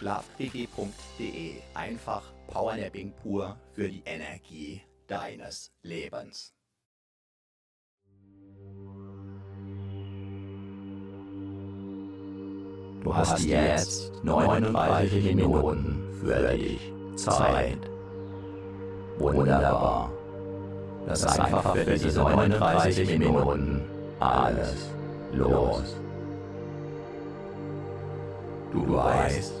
Schlafquickie.de. Einfach Powernapping pur für die Energie deines Lebens. Du hast jetzt 39 Minuten für dich Zeit. Wunderbar. Lass einfach für diese 39 Minuten alles los. Du weißt,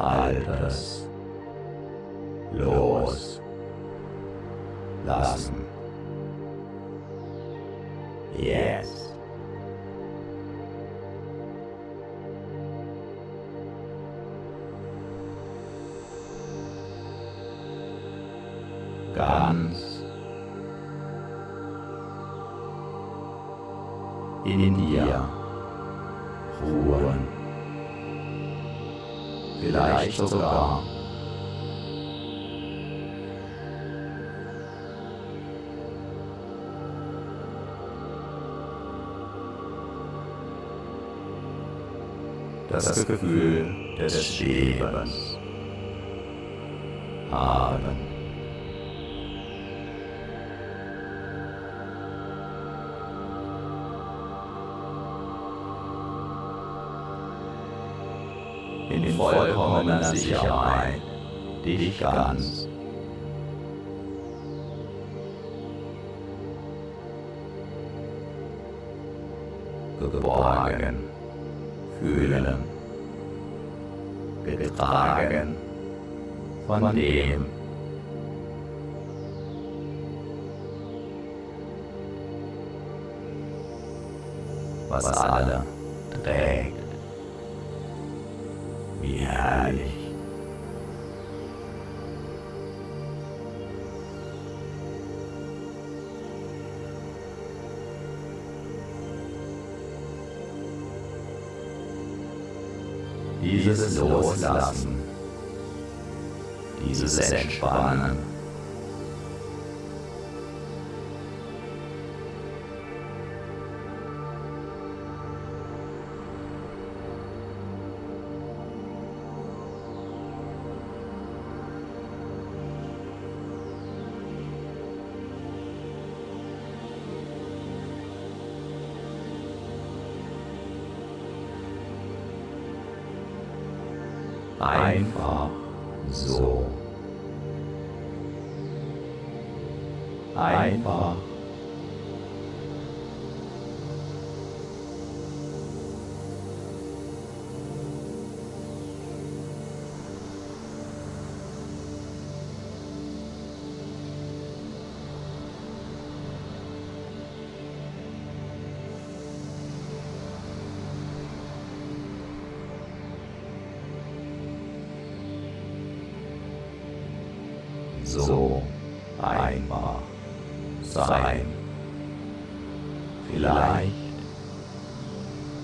Und Altes los lassen. Yes. Ganz in dir Vielleicht sogar das Gefühl des Schwebens haben. In vollkommener Sicherheit dich ganz. Geborgen. Fühlen, getragen. Von dem, was alle Wie herrlich. Dieses Loslassen, dieses Entspannen.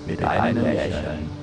Mit einem Lächeln.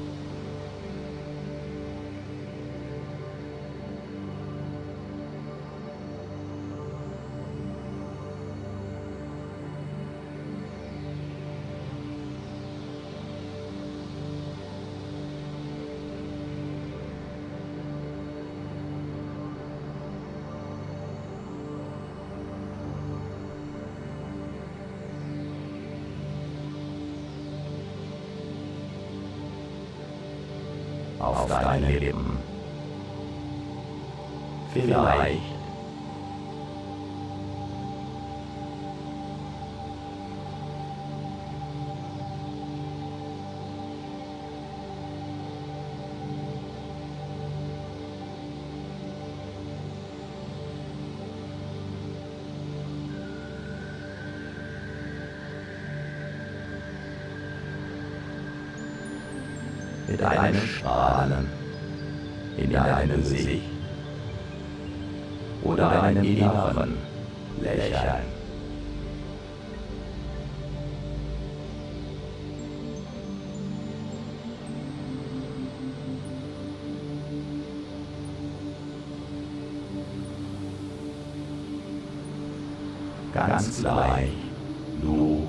Ganz leicht, du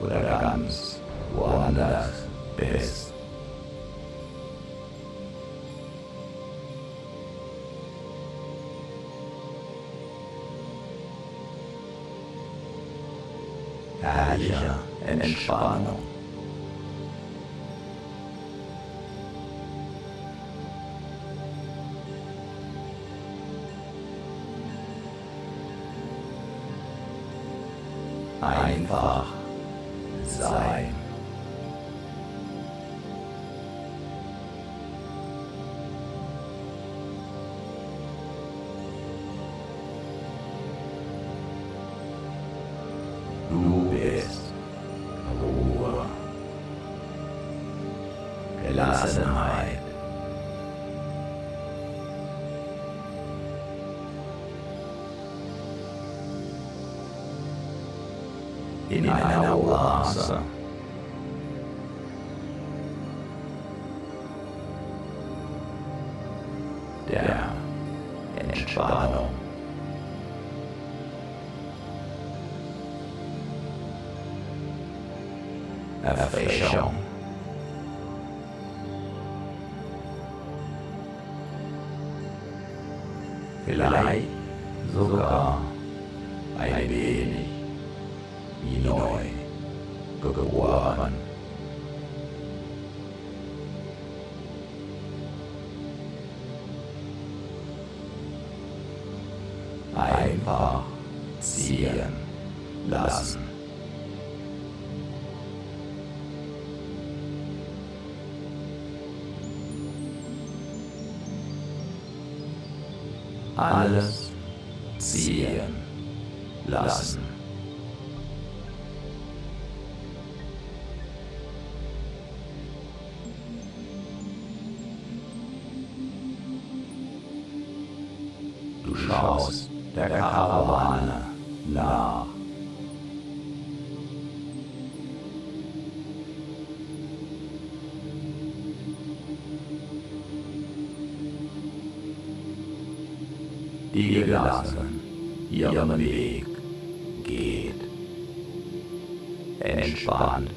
Oder ganz woanders bist. Herrliche Entspannung. Ruhe, Gelassenheit. In einer Oase. Alles ziehen lassen. Du schaust der Karawane nach. Die gelassen ihren Weg geht. Entspannt.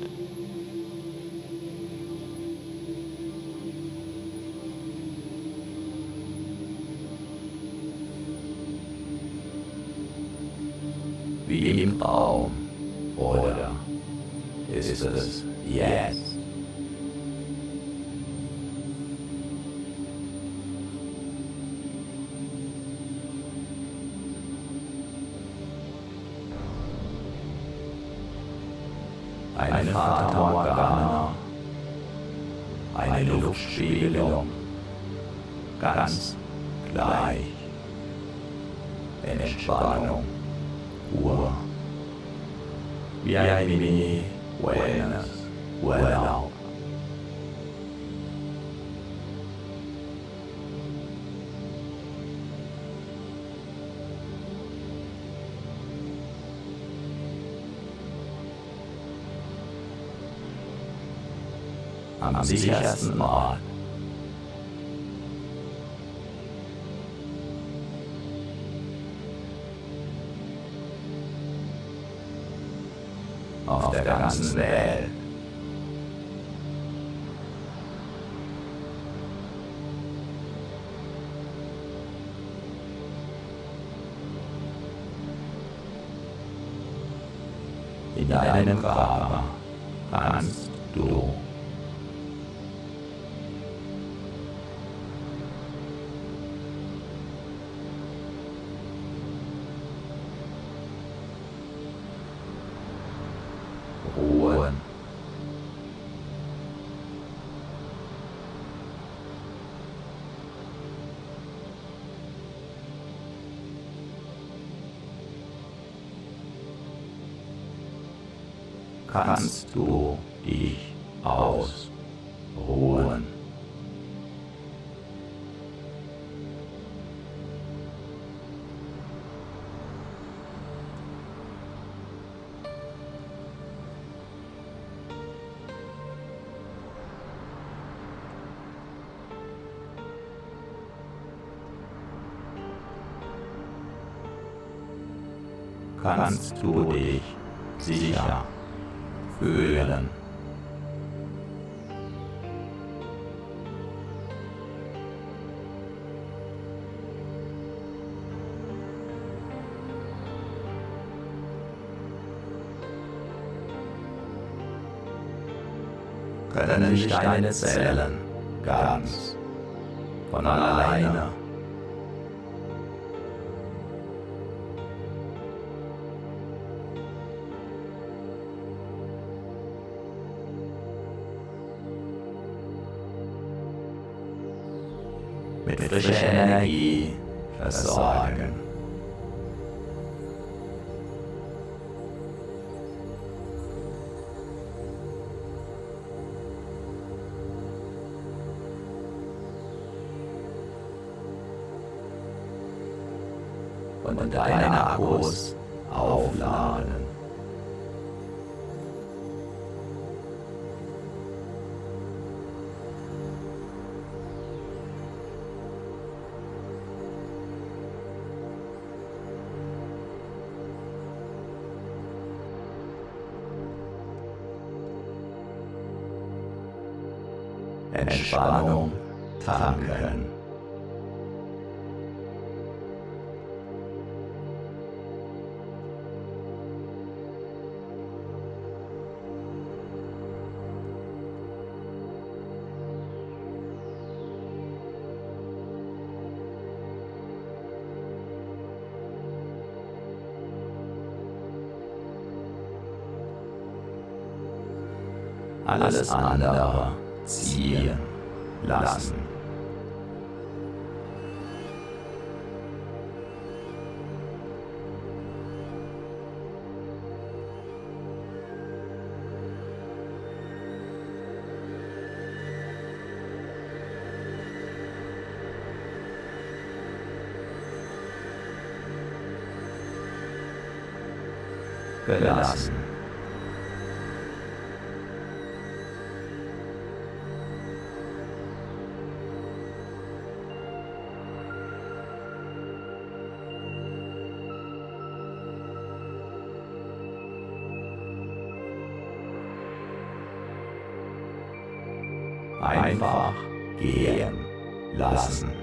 wie im Traum. Oder ist es jetzt? Eine Luftspiegelung, ganz gleich. Entspannung, Ruhe, wie ein Mini-Wellness, am sichersten Ort. Auf der ganzen Welt. Kannst du dich sicher fühlen. Können sich deine Zellen ganz von alleine frischer Energie versorgen. Und deine Akkus Entspannung tanken. Alles andere Gelassen. einfach gehen lassen.